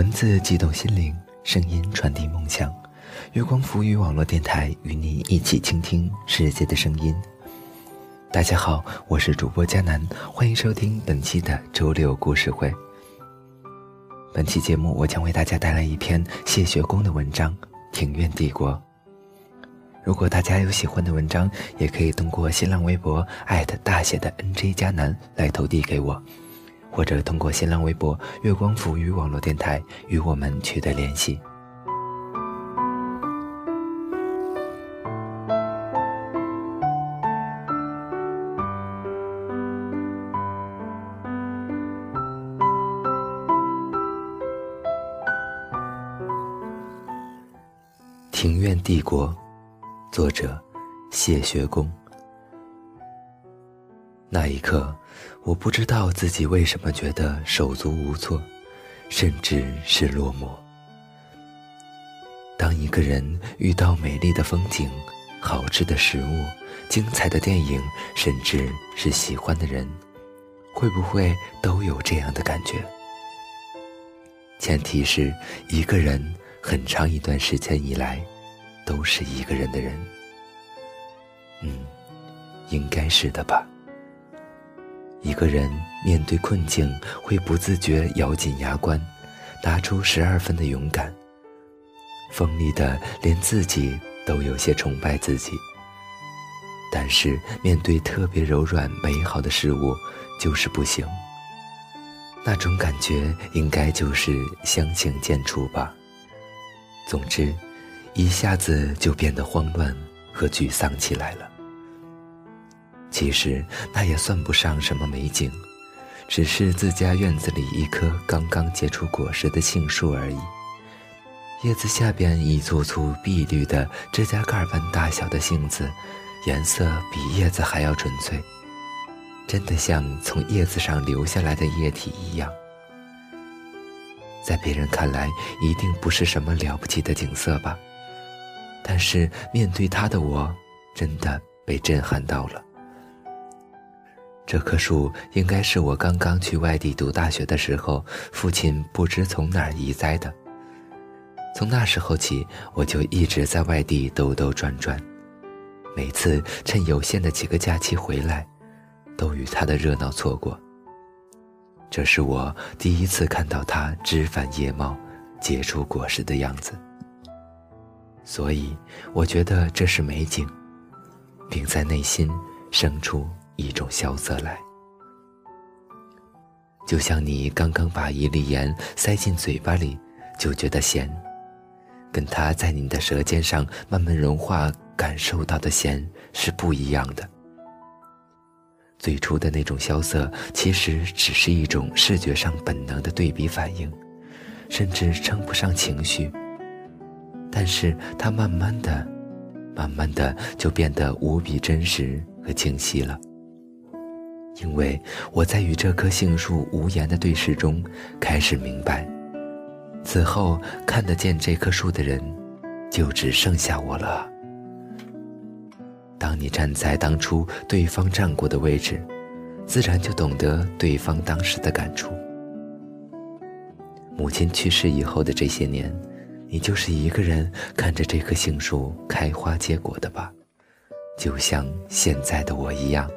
文字激动心灵，声音传递梦想。月光浮语网络电台与你一起倾听世界的声音。大家好，我是主播佳楠，欢迎收听本期的周六故事会。本期节目，我将为大家带来一篇谢学恭的文章《庭院帝国》。如果大家有喜欢的文章，也可以通过新浪微博艾特大写的 NJ 佳南来投递给我，或者通过新浪微博月光浮语网络电台与我们取得联系。庭院帝国。作者谢学恭。那一刻，我不知道自己为什么觉得手足无措，甚至是落寞。当一个人遇到美丽的风景、好吃的食物、精彩的电影，甚至是喜欢的人，会不会都有这样的感觉？前提是一个人很长一段时间以来。都是一个人的人，嗯，应该是的吧。一个人面对困境，会不自觉咬紧牙关，拿出十二分的勇敢，锋利的连自己都有些崇拜自己。但是面对特别柔软美好的事物，就是不行。那种感觉应该就是相形见绌吧。总之。一下子就变得慌乱和沮丧起来了。其实那也算不上什么美景，只是自家院子里一棵刚刚结出果实的杏树而已。叶子下边一簇簇碧绿的指甲盖般大小的杏子，颜色比叶子还要纯粹，真的像从叶子上流下来的液体一样。在别人看来，一定不是什么了不起的景色吧？但是面对他的我，真的被震撼到了。这棵树应该是我刚刚去外地读大学的时候，父亲不知从哪儿移栽的。从那时候起，我就一直在外地兜兜转转，每次趁有限的几个假期回来，都与它的热闹错过。这是我第一次看到它枝繁叶茂、结出果实的样子。所以，我觉得这是美景，并在内心生出一种萧瑟来，就像你刚刚把一粒盐塞进嘴巴里，就觉得咸，跟它在你的舌尖上慢慢融化感受到的咸是不一样的。最初的那种萧瑟，其实只是一种视觉上本能的对比反应，甚至称不上情绪。但是它慢慢的、慢慢的就变得无比真实和清晰了，因为我在与这棵杏树无言的对视中，开始明白，此后看得见这棵树的人，就只剩下我了。当你站在当初对方站过的位置，自然就懂得对方当时的感触。母亲去世以后的这些年。你就是一个人看着这棵杏树开花结果的吧，就像现在的我一样。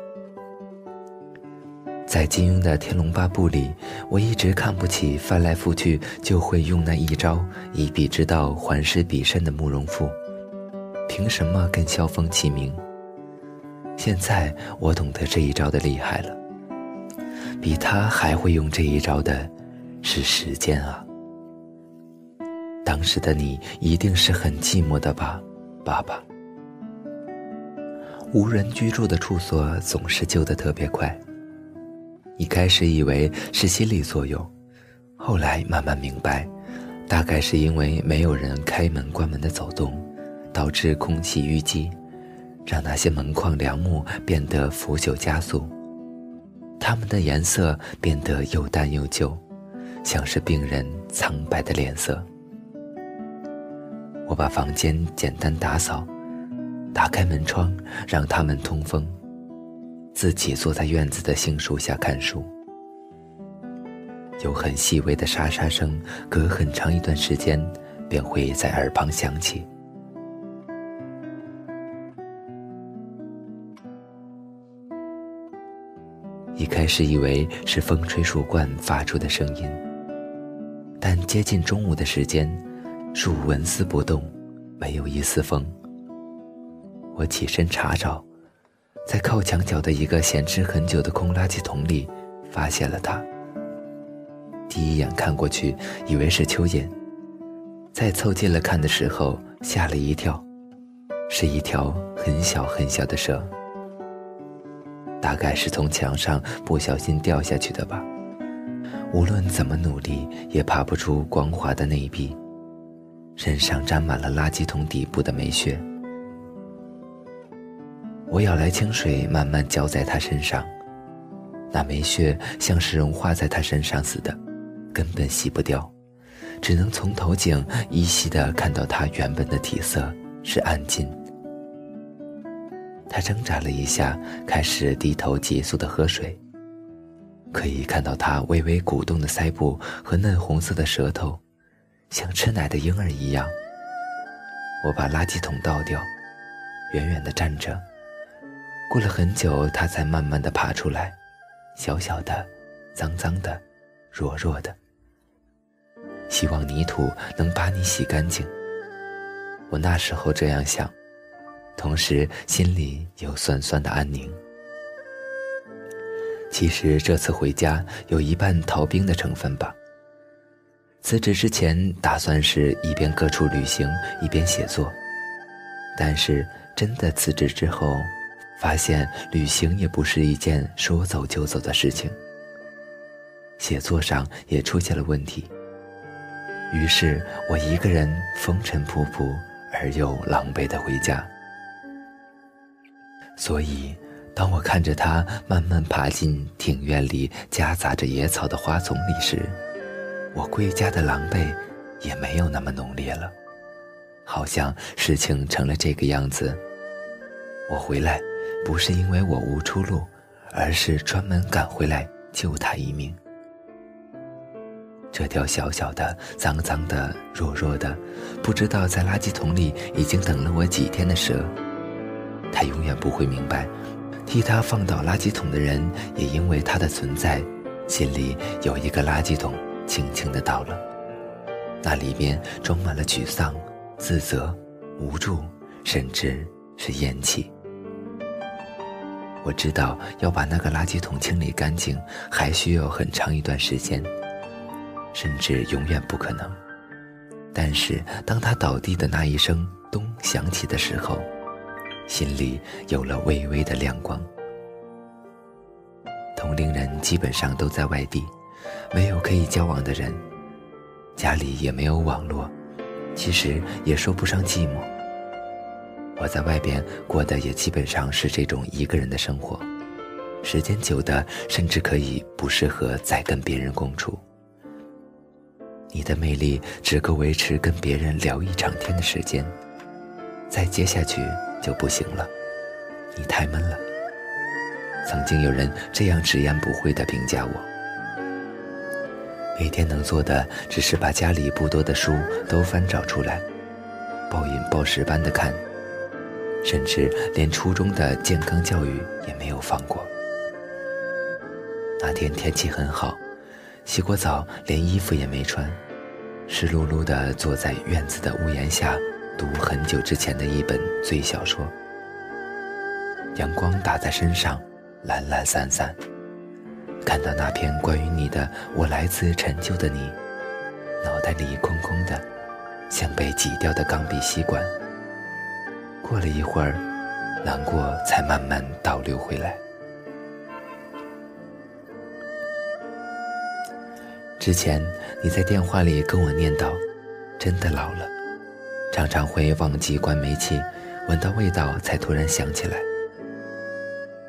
在金庸的《天龙八部》里，我一直看不起翻来覆去就会用那一招以彼之道还施彼身的慕容复，凭什么跟萧峰齐名？现在我懂得这一招的厉害了，比他还会用这一招的，是时间啊。当时的你一定是很寂寞的吧，爸爸。无人居住的处所总是旧得特别快。一开始以为是心理作用，后来慢慢明白，大概是因为没有人开门关门的走动，导致空气淤积，让那些门框梁木变得腐朽加速，它们的颜色变得又淡又旧，像是病人苍白的脸色。我把房间简单打扫，打开门窗，让他们通风，自己坐在院子的杏树下看书。有很细微的沙沙声，隔很长一段时间便会在耳旁响起。一开始以为是风吹树冠发出的声音，但接近中午的时间，树纹丝不动，没有一丝风。我起身查找，在靠墙角的一个闲置很久的空垃圾桶里，发现了它。第一眼看过去，以为是蚯蚓，再凑近了看的时候，吓了一跳，是一条很小很小的蛇。大概是从墙上不小心掉下去的吧。无论怎么努力，也爬不出光滑的内壁，身上沾满了垃圾桶底部的霉屑。我舀来清水，慢慢浇在它身上，那霉血像是融化在它身上似的，根本洗不掉，只能从头颈依稀的看到它原本的体色是暗金。他挣扎了一下，开始低头急速的喝水。可以看到他微微鼓动的腮部和嫩红色的舌头，像吃奶的婴儿一样。我把垃圾桶倒掉，远远的站着。过了很久，他才慢慢的爬出来，小小的，脏脏的，弱弱的。希望泥土能把你洗干净。我那时候这样想。同时，心里有酸酸的安宁。其实这次回家有一半逃兵的成分吧。辞职之前打算是一边各处旅行，一边写作，但是真的辞职之后，发现旅行也不是一件说走就走的事情。写作上也出现了问题，于是我一个人风尘仆仆而又狼狈的回家。所以，当我看着他慢慢爬进庭院里夹杂着野草的花丛里时，我归家的狼狈也没有那么浓烈了。好像事情成了这个样子。我回来，不是因为我无出路，而是专门赶回来救他一命。这条小小的、脏脏的、弱弱的，不知道在垃圾桶里已经等了我几天的蛇。他永远不会明白，替他放倒垃圾桶的人，也因为他的存在，心里有一个垃圾桶，轻轻的倒了。那里面装满了沮丧、自责、无助，甚至是厌弃。我知道要把那个垃圾桶清理干净，还需要很长一段时间，甚至永远不可能。但是当他倒地的那一声“咚”响起的时候，心里有了微微的亮光。同龄人基本上都在外地，没有可以交往的人，家里也没有网络，其实也说不上寂寞。我在外边过的也基本上是这种一个人的生活，时间久的甚至可以不适合再跟别人共处。你的魅力只够维持跟别人聊一场天的时间，再接下去。就不行了，你太闷了。曾经有人这样直言不讳地评价我。每天能做的只是把家里不多的书都翻找出来，暴饮暴食般的看，甚至连初中的健康教育也没有放过。那天天气很好，洗过澡连衣服也没穿，湿漉漉地坐在院子的屋檐下。读很久之前的一本最小说，阳光打在身上，懒懒散散。看到那篇关于你的“我来自陈旧的你”，脑袋里空空的，像被挤掉的钢笔吸管。过了一会儿，难过才慢慢倒流回来。之前你在电话里跟我念叨：“真的老了。”常常会忘记关煤气，闻到味道才突然想起来。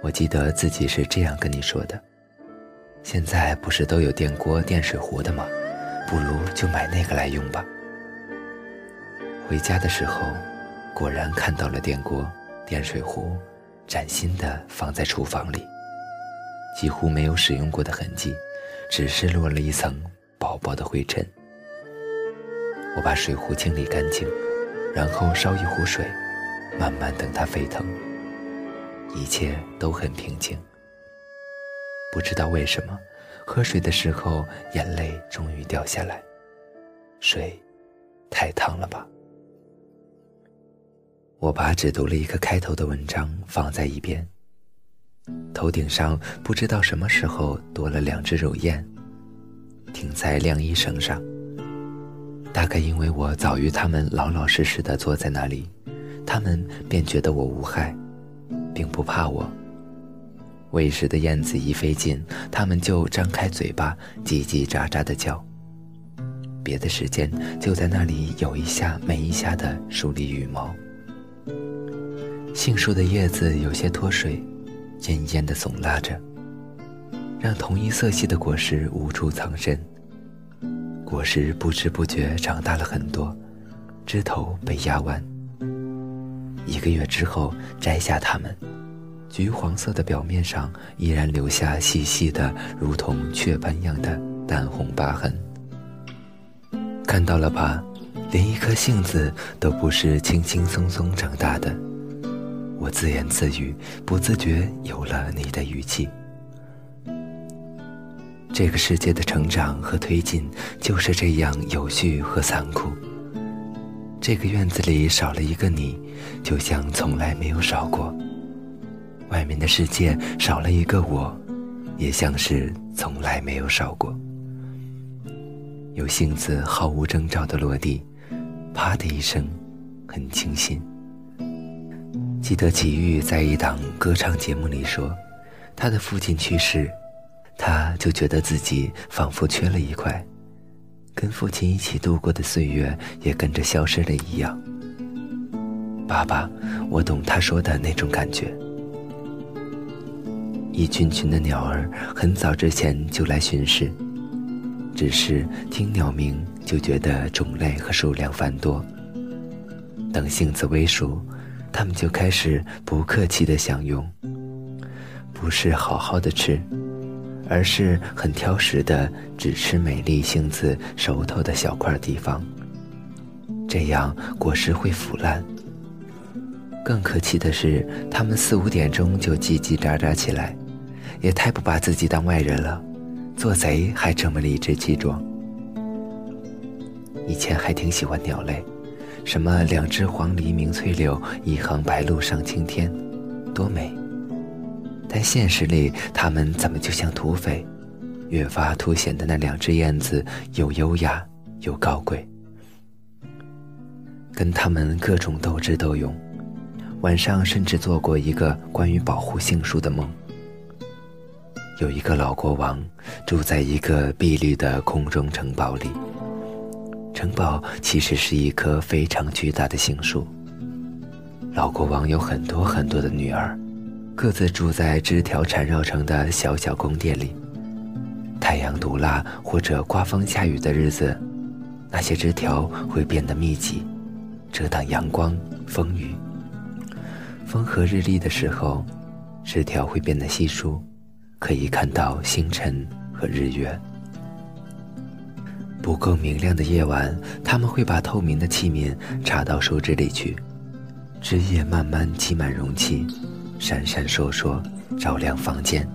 我记得自己是这样跟你说的：现在不是都有电锅、电水壶的吗？不如就买那个来用吧。回家的时候，果然看到了电锅、电水壶，崭新的放在厨房里，几乎没有使用过的痕迹，只是落了一层薄薄的灰尘。我把水壶清理干净，然后烧一壶水，慢慢等它沸腾。一切都很平静。不知道为什么，喝水的时候眼泪终于掉下来。水太烫了吧？我把只读了一个开头的文章放在一边。头顶上不知道什么时候多了两只乳燕，停在晾衣绳上。大概因为我早于他们老老实实的坐在那里，他们便觉得我无害，并不怕我。喂食的燕子一飞近，他们就张开嘴巴叽叽喳喳的叫。别的时间就在那里有一下没一下的梳理羽毛。杏树的叶子有些脱水，奄奄的耸拉着，让同一色系的果实无处藏身。果实不知不觉长大了很多，枝头被压弯。一个月之后摘下它们，橘黄色的表面上依然留下细细的、如同雀斑样的淡红疤痕。看到了吧，连一颗杏子都不是轻轻松松长大的。我自言自语，不自觉有了你的语气。这个世界的成长和推进就是这样有序和残酷。这个院子里少了一个你，就像从来没有少过；外面的世界少了一个我，也像是从来没有少过。有杏子毫无征兆的落地，啪的一声，很清新。记得齐豫在一档歌唱节目里说，他的父亲去世。他就觉得自己仿佛缺了一块，跟父亲一起度过的岁月也跟着消失了一样。爸爸，我懂他说的那种感觉。一群群的鸟儿很早之前就来巡视，只是听鸟鸣就觉得种类和数量繁多。等杏子微熟，他们就开始不客气的享用，不是好好的吃。而是很挑食的，只吃美丽杏子熟透的小块地方。这样果实会腐烂。更可气的是，他们四五点钟就叽叽喳喳起来，也太不把自己当外人了，做贼还这么理直气壮。以前还挺喜欢鸟类，什么两只黄鹂鸣翠柳，一行白鹭上青天，多美。但现实里，他们怎么就像土匪？越发凸显的那两只燕子又优雅又高贵。跟他们各种斗智斗勇，晚上甚至做过一个关于保护杏树的梦。有一个老国王住在一个碧绿的空中城堡里，城堡其实是一棵非常巨大的杏树。老国王有很多很多的女儿。各自住在枝条缠绕成的小小宫殿里。太阳毒辣或者刮风下雨的日子，那些枝条会变得密集，遮挡阳光、风雨。风和日丽的时候，枝条会变得稀疏，可以看到星辰和日月。不够明亮的夜晚，他们会把透明的器皿插到树枝里去，枝叶慢慢积满容器。闪闪烁烁，照亮房间。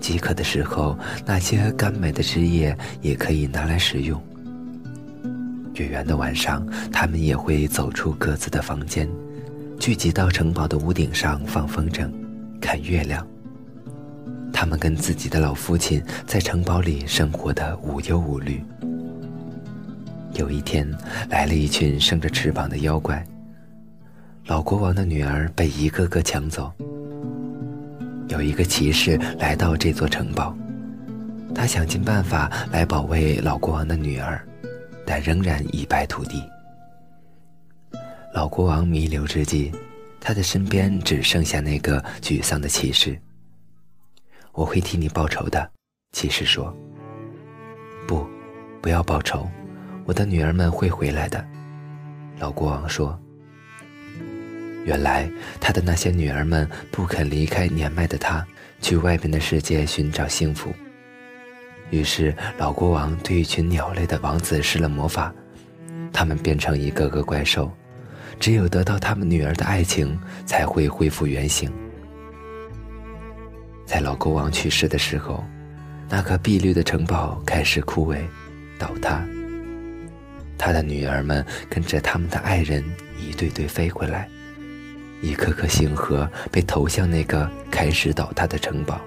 饥渴的时候，那些甘美的枝叶也可以拿来食用。月圆的晚上，他们也会走出各自的房间，聚集到城堡的屋顶上放风筝，看月亮。他们跟自己的老父亲在城堡里生活的无忧无虑。有一天，来了一群生着翅膀的妖怪。老国王的女儿被一个个抢走。有一个骑士来到这座城堡，他想尽办法来保卫老国王的女儿，但仍然一败涂地。老国王弥留之际，他的身边只剩下那个沮丧的骑士。我会替你报仇的，骑士说。不，不要报仇，我的女儿们会回来的。老国王说。原来他的那些女儿们不肯离开年迈的他，去外边的世界寻找幸福，于是老国王对一群鸟类的王子施了魔法，他们变成一个个怪兽，只有得到他们女儿的爱情，才会恢复原形。在老国王去世的时候，那个碧绿的城堡开始枯萎、倒塌。他的女儿们跟着他们的爱人一对对飞回来，一颗颗星河被投向那个开始倒塌的城堡。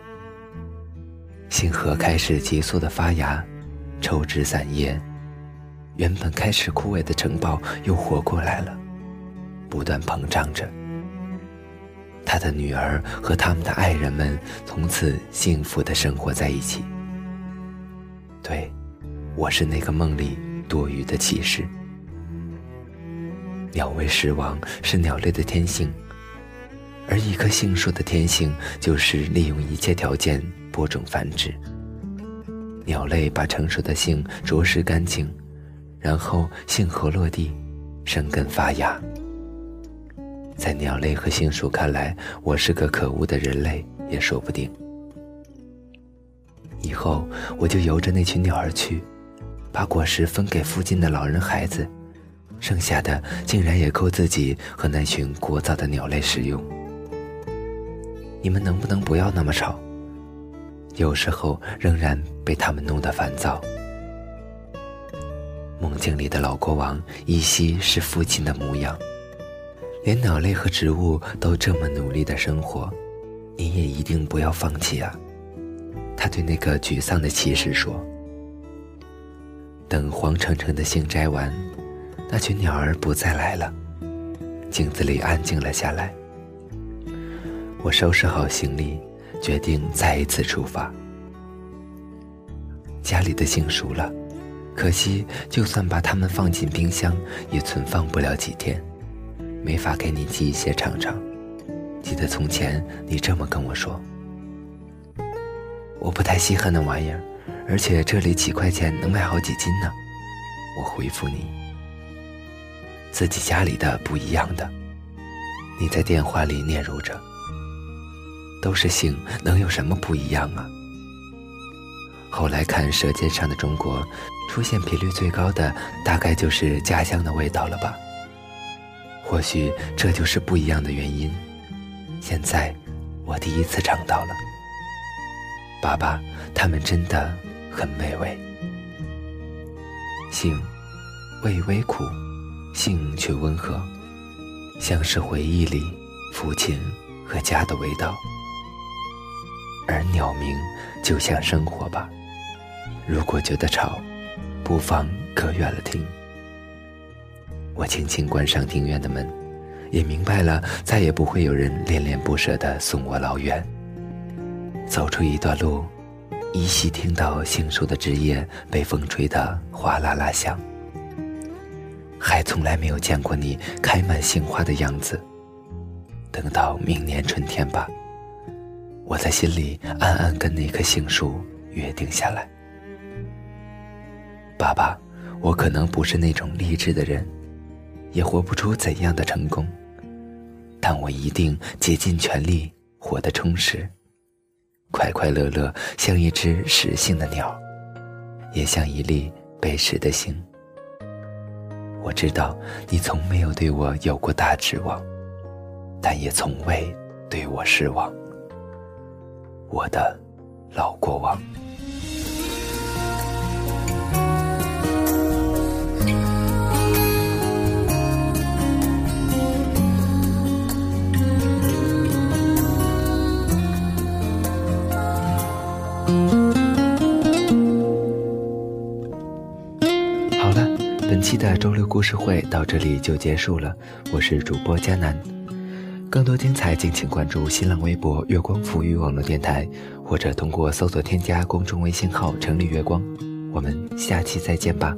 星河开始急速的发芽，抽枝散叶，原本开始枯萎的城堡又活过来了，不断膨胀着。他的女儿和他们的爱人们从此幸福的生活在一起。对，我是那个梦里。多余的启示。鸟为食亡是鸟类的天性，而一棵杏树的天性就是利用一切条件播种繁殖。鸟类把成熟的杏啄食干净，然后杏核落地，生根发芽。在鸟类和杏树看来，我是个可恶的人类也说不定。以后我就由着那群鸟儿去。把果实分给附近的老人孩子，剩下的竟然也够自己和那群聒噪的鸟类使用。你们能不能不要那么吵？有时候仍然被他们弄得烦躁。梦境里的老国王依稀是父亲的模样，连鸟类和植物都这么努力的生活，你也一定不要放弃啊！他对那个沮丧的骑士说。等黄澄澄的杏摘完，那群鸟儿不再来了，镜子里安静了下来。我收拾好行李，决定再一次出发。家里的杏熟了，可惜就算把它们放进冰箱，也存放不了几天，没法给你寄一些尝尝。记得从前你这么跟我说。我不太稀罕那玩意儿。而且这里几块钱能买好几斤呢，我回复你。自己家里的不一样的，你在电话里嗫嚅着。都是杏，能有什么不一样啊？后来看《舌尖上的中国》，出现频率最高的大概就是家乡的味道了吧？或许这就是不一样的原因。现在，我第一次尝到了。爸爸，他们真的。很美味，性，味微苦，性却温和，像是回忆里父亲和家的味道。而鸟鸣就像生活吧，如果觉得吵，不妨隔远了听。我轻轻关上庭院的门，也明白了，再也不会有人恋恋不舍地送我老远。走出一段路。依稀听到杏树的枝叶被风吹得哗啦啦响，还从来没有见过你开满杏花的样子。等到明年春天吧，我在心里暗暗跟那棵杏树约定下来。爸爸，我可能不是那种励志的人，也活不出怎样的成功，但我一定竭尽全力活得充实。快快乐乐，像一只食性的鸟，也像一粒被食的星。我知道你从没有对我有过大指望，但也从未对我失望，我的老国王。的周六故事会到这里就结束了，我是主播佳楠，更多精彩敬请关注新浪微博月光浮语网络电台，或者通过搜索添加公众微信号城里月光，我们下期再见吧。